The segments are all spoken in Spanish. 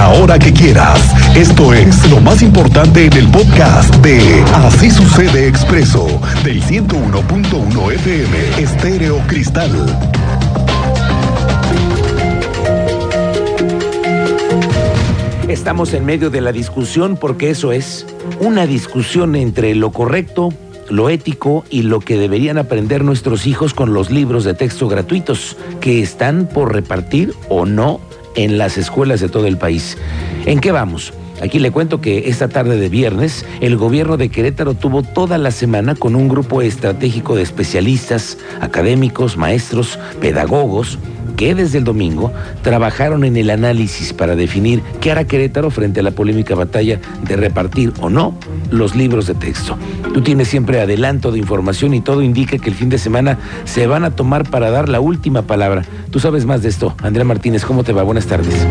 la hora que quieras. Esto es lo más importante en el podcast de Así sucede expreso del 101.1 FM Estéreo Cristal. Estamos en medio de la discusión porque eso es una discusión entre lo correcto, lo ético y lo que deberían aprender nuestros hijos con los libros de texto gratuitos que están por repartir o no en las escuelas de todo el país. ¿En qué vamos? Aquí le cuento que esta tarde de viernes el gobierno de Querétaro tuvo toda la semana con un grupo estratégico de especialistas, académicos, maestros, pedagogos, que desde el domingo trabajaron en el análisis para definir qué hará Querétaro frente a la polémica batalla de repartir o no los libros de texto. Tú tienes siempre adelanto de información y todo indica que el fin de semana se van a tomar para dar la última palabra. Tú sabes más de esto. Andrea Martínez, ¿cómo te va? Buenas tardes.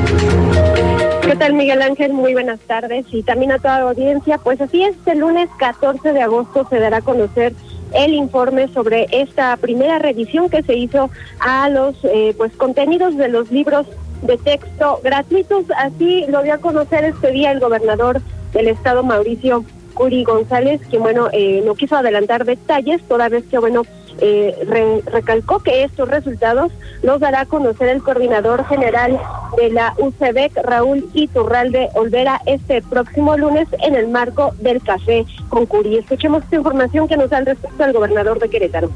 ¿Qué tal Miguel Ángel? Muy buenas tardes y también a toda la audiencia. Pues así es, el lunes 14 de agosto se dará a conocer el informe sobre esta primera revisión que se hizo a los eh, pues contenidos de los libros de texto gratuitos. Así lo dio a conocer este día el gobernador del estado Mauricio Curi González, quien bueno eh, no quiso adelantar detalles, toda vez que bueno eh, recalcó que estos resultados los dará a conocer el coordinador general de la UCEBEC, Raúl Iturralde Olvera, este próximo lunes en el marco del Café con Curi. Escuchemos esta información que nos da al respecto al gobernador de Querétaro.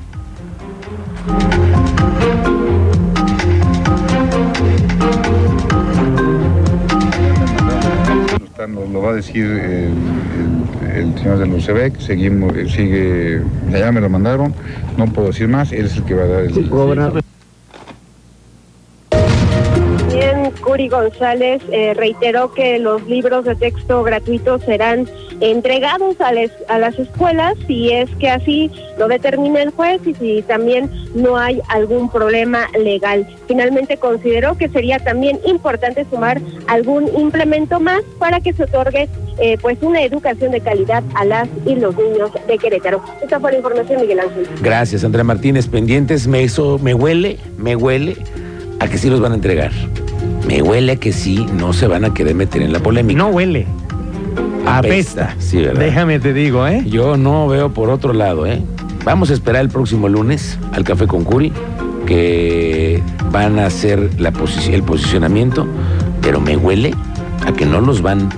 Nos lo va a decir eh, señor de UCEBEC, seguimos, sigue, ya me lo mandaron, no puedo decir más, él es el que va a dar el... Bien, González eh, reiteró que los libros de texto gratuitos serán entregados a, a las escuelas si es que así lo determina el juez y si también no hay algún problema legal. Finalmente consideró que sería también importante sumar algún implemento más para que se otorgue eh, pues una educación de calidad a las y los niños de Querétaro. Esta fue la información, Miguel Ángel. Gracias, Andrea Martínez. Pendientes, me, eso me huele, me huele a que sí los van a entregar. Me huele a que sí no se van a querer meter en la polémica. No huele. Apesta. Sí, ¿verdad? Déjame te digo, ¿eh? Yo no veo por otro lado, ¿eh? Vamos a esperar el próximo lunes al Café con Curi, que van a hacer la el posicionamiento, pero me huele a que no los van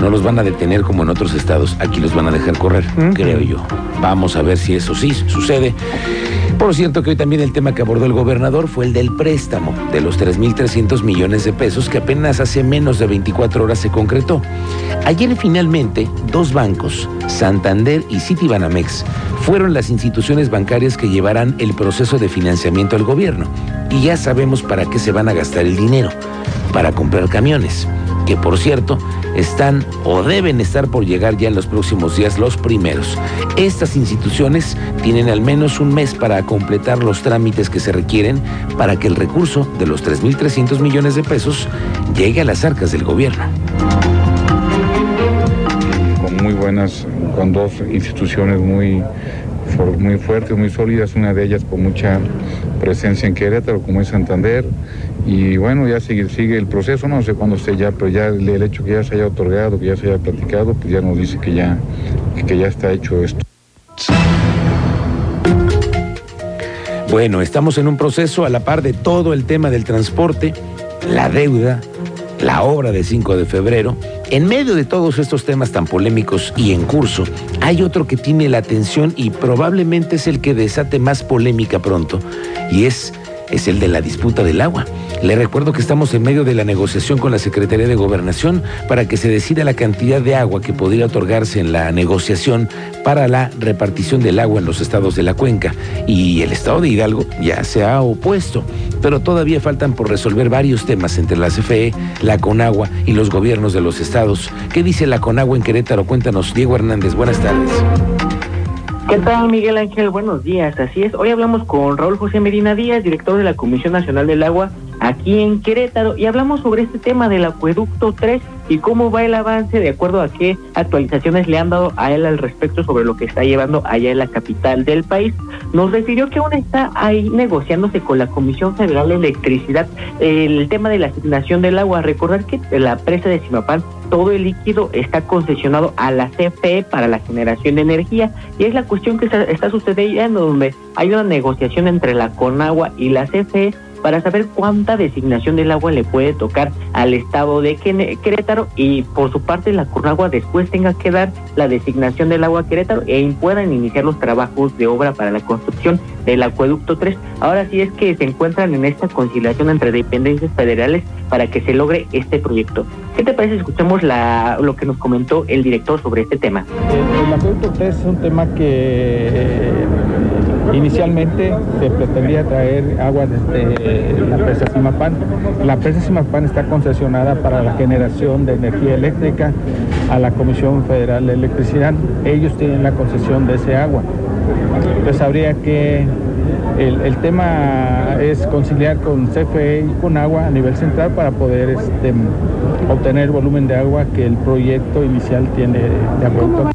no los van a detener como en otros estados. Aquí los van a dejar correr, creo yo. Vamos a ver si eso sí sucede. Por cierto que hoy también el tema que abordó el gobernador fue el del préstamo de los 3.300 millones de pesos que apenas hace menos de 24 horas se concretó. Ayer finalmente dos bancos, Santander y Citibanamex, fueron las instituciones bancarias que llevarán el proceso de financiamiento al gobierno. Y ya sabemos para qué se van a gastar el dinero, para comprar camiones que por cierto están o deben estar por llegar ya en los próximos días los primeros. Estas instituciones tienen al menos un mes para completar los trámites que se requieren para que el recurso de los 3.300 millones de pesos llegue a las arcas del gobierno. Con muy buenas, con dos instituciones muy muy fuertes, muy sólidas, una de ellas con mucha presencia en Querétaro, como es Santander, y bueno, ya sigue, sigue el proceso, no sé cuándo esté ya, pero ya el, hecho que ya se haya otorgado, que ya se haya platicado, pues ya nos dice que ya, que ya está hecho esto. Bueno, estamos en un proceso a la par de todo el tema del transporte, la deuda, la obra de 5 de febrero. En medio de todos estos temas tan polémicos y en curso, hay otro que tiene la atención y probablemente es el que desate más polémica pronto, y es, es el de la disputa del agua. Le recuerdo que estamos en medio de la negociación con la Secretaría de Gobernación para que se decida la cantidad de agua que podría otorgarse en la negociación para la repartición del agua en los estados de la cuenca. Y el estado de Hidalgo ya se ha opuesto, pero todavía faltan por resolver varios temas entre la CFE, la Conagua y los gobiernos de los estados. ¿Qué dice la Conagua en Querétaro? Cuéntanos, Diego Hernández. Buenas tardes. ¿Qué tal, Miguel Ángel? Buenos días. Así es. Hoy hablamos con Raúl José Medina Díaz, director de la Comisión Nacional del Agua aquí en Querétaro y hablamos sobre este tema del acueducto 3 y cómo va el avance de acuerdo a qué actualizaciones le han dado a él al respecto sobre lo que está llevando allá en la capital del país. Nos refirió que aún está ahí negociándose con la Comisión Federal de Electricidad el tema de la asignación del agua. Recordar que la presa de Simapán todo el líquido está concesionado a la CFE para la generación de energía y es la cuestión que está, sucediendo donde hay una negociación entre la Conagua y la CFE para saber cuánta designación del agua le puede tocar al estado de Querétaro y por su parte la Conagua después tenga que dar la designación del agua a Querétaro e puedan iniciar los trabajos de obra para la construcción del acueducto 3. Ahora sí es que se encuentran en esta conciliación entre dependencias federales para que se logre este proyecto. ¿Qué te parece? Escuchemos la, lo que nos comentó el director sobre este tema. El, acueducto 3 es un tema que Inicialmente se pretendía traer agua desde la presa Simapán. La presa Simapán está concesionada para la generación de energía eléctrica a la Comisión Federal de Electricidad. Ellos tienen la concesión de ese agua. Entonces habría que el, tema es conciliar con CFE y con agua a nivel central para poder este, obtener el volumen de agua que el proyecto inicial tiene de acuerdo.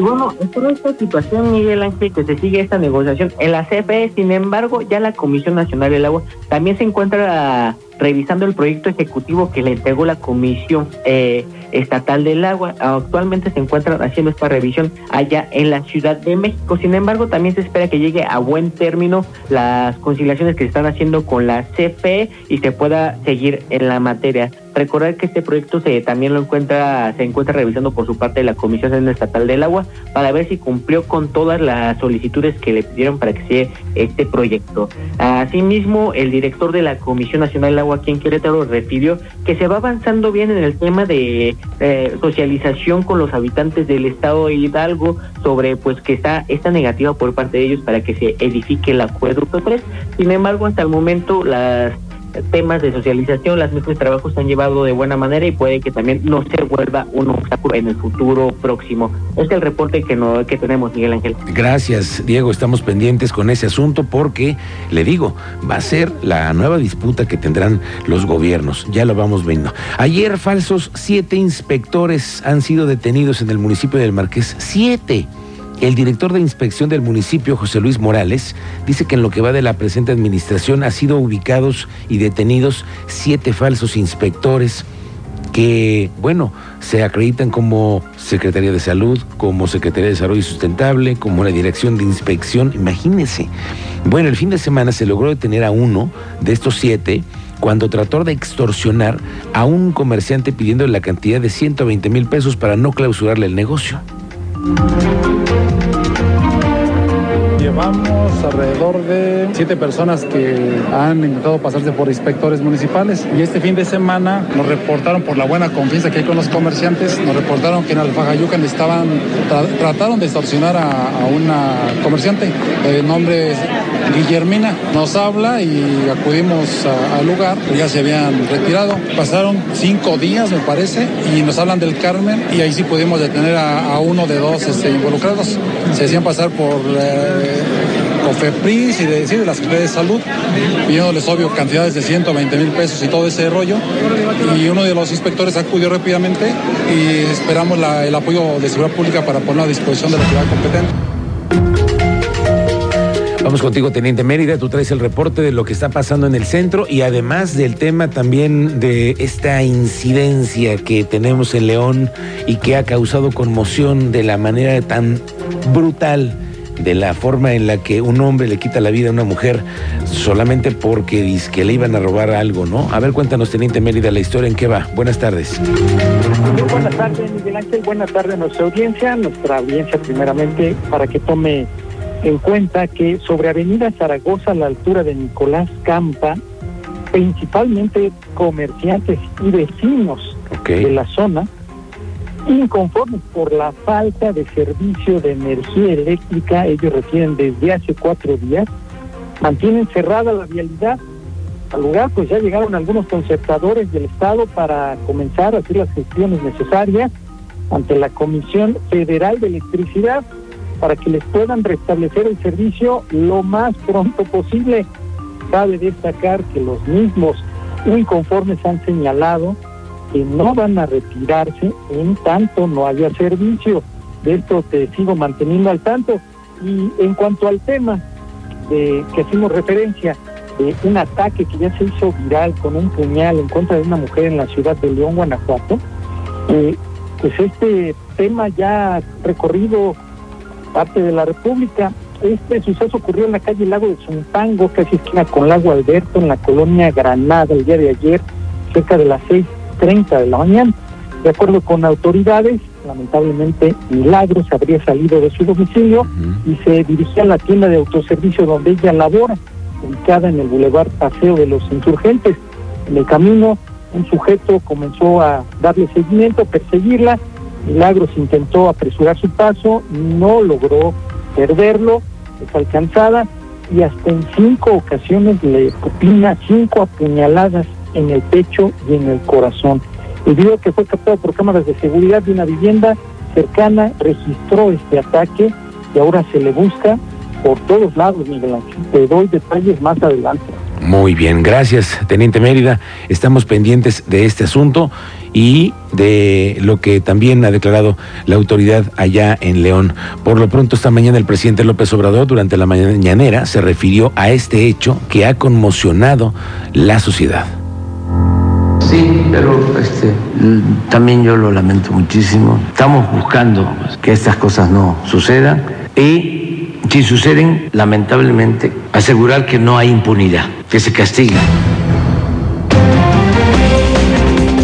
Bueno, por esta situación, Miguel Ángel, que se sigue esta negociación en la CFE, sin embargo, ya la Comisión Nacional del Agua también se encuentra revisando el proyecto ejecutivo que le entregó la Comisión eh, Estatal del Agua. Actualmente se encuentra haciendo esta revisión allá en la Ciudad de México. Sin embargo, también se espera que llegue a buen término las conciliaciones que se están haciendo con la CFE y se pueda seguir en la materia. Recordar que este proyecto se también lo encuentra, se encuentra revisando por su parte la Comisión Estatal del Agua para ver si cumplió con todas las solicitudes que le pidieron para que sea este proyecto. Asimismo, el director de la Comisión Nacional del Agua aquí en Querétaro refirió que se va avanzando bien en el tema de eh, socialización con los habitantes del estado Hidalgo sobre pues que está esta negativa por parte de ellos para que se edifique el acueducto 3. Sin embargo, hasta el momento las temas de socialización, las mesas de trabajo se han llevado de buena manera y puede que también no se vuelva un obstáculo en el futuro próximo. Este es el reporte que, no, que tenemos, Miguel Ángel. Gracias, Diego. Estamos pendientes con ese asunto porque, le digo, va a ser la nueva disputa que tendrán los gobiernos. Ya lo vamos viendo. Ayer, falsos, siete inspectores han sido detenidos en el municipio del Marqués. Siete. El director de inspección del municipio, José Luis Morales, dice que en lo que va de la presente administración ha sido ubicados y detenidos siete falsos inspectores que, bueno, se acreditan como Secretaría de Salud, como Secretaría de Desarrollo Sustentable, como la Dirección de Inspección. Imagínense. Bueno, el fin de semana se logró detener a uno de estos siete cuando trató de extorsionar a un comerciante pidiendo la cantidad de 120 mil pesos para no clausurarle el negocio. Llevamos alrededor de siete personas que han intentado pasarse por inspectores municipales. Y este fin de semana nos reportaron por la buena confianza que hay con los comerciantes, nos reportaron que en Alfajayucan estaban, trataron de extorsionar a, una comerciante. De nombre Guillermina. Nos habla y acudimos al lugar, ya se habían retirado. Pasaron cinco días, me parece, y nos hablan del Carmen y ahí sí pudimos detener a, uno de dos este, involucrados. Se hacían pasar por... Eh, COFEPRIS y de, de la Secretaría de Salud, pidiéndoles obvio cantidades de 120 mil pesos y todo ese rollo. Y uno de los inspectores acudió rápidamente y esperamos el apoyo de seguridad pública para ponerlo a disposición de la ciudad competente. Vamos contigo, Teniente Mérida. Tú traes el reporte de lo que está pasando en el centro y además del tema también de esta incidencia que tenemos en León y que ha causado conmoción de la manera tan brutal de la forma en la que un hombre le quita la vida a una mujer solamente porque dice que le iban a robar algo, ¿no? A ver, cuéntanos, Teniente Mérida, la historia en qué va. Buenas tardes. buenas tardes, Miguel Ángel. Buenas tardes a nuestra audiencia, nuestra audiencia primeramente, para que tome en cuenta que sobre Avenida Zaragoza, a la altura de Nicolás Campa, principalmente comerciantes y vecinos de la zona, inconformes por la falta de servicio de energía eléctrica, ellos refieren desde hace cuatro días, mantienen cerrada la vialidad. Al lugar pues ya llegaron algunos concertadores del Estado para comenzar a hacer las gestiones necesarias ante la Comisión Federal de Electricidad para que les puedan restablecer el servicio lo más pronto posible. Cabe destacar que los mismos inconformes han señalado que no van a retirarse en tanto no haya servicio. De esto te sigo manteniendo al tanto. Y en cuanto al tema de que hacemos referencia de un ataque que ya se hizo viral con un puñal en contra de una mujer en la ciudad de León, Guanajuato, eh, pues este tema ya ha recorrido parte de la República. Este suceso ocurrió en la calle Lago de Zumpango, casi esquina con Lago Alberto, en la colonia Granada, el día de ayer, cerca de las 6.30 de la mañana. De acuerdo con autoridades, lamentablemente Milagros habría salido de su domicilio y se dirigía a la tienda de autoservicio donde ella labora, ubicada en el Boulevard Paseo de los Insurgentes. En el camino, un sujeto comenzó a darle seguimiento, perseguirla. Milagros intentó apresurar su paso, no logró perderlo, es alcanzada y hasta en cinco ocasiones le propina cinco apuñaladas en el pecho y en el corazón. El video que fue captado por cámaras de seguridad de una vivienda cercana registró este ataque y ahora se le busca por todos lados, Miguel Ángel. Te doy detalles más adelante. Muy bien, gracias, Teniente Mérida. Estamos pendientes de este asunto y de lo que también ha declarado la autoridad allá en León. Por lo pronto, esta mañana el presidente López Obrador, durante la mañanera, se refirió a este hecho que ha conmocionado la sociedad. Sí, pero este, también yo lo lamento muchísimo. Estamos buscando que estas cosas no sucedan y si suceden, lamentablemente, asegurar que no hay impunidad, que se castiga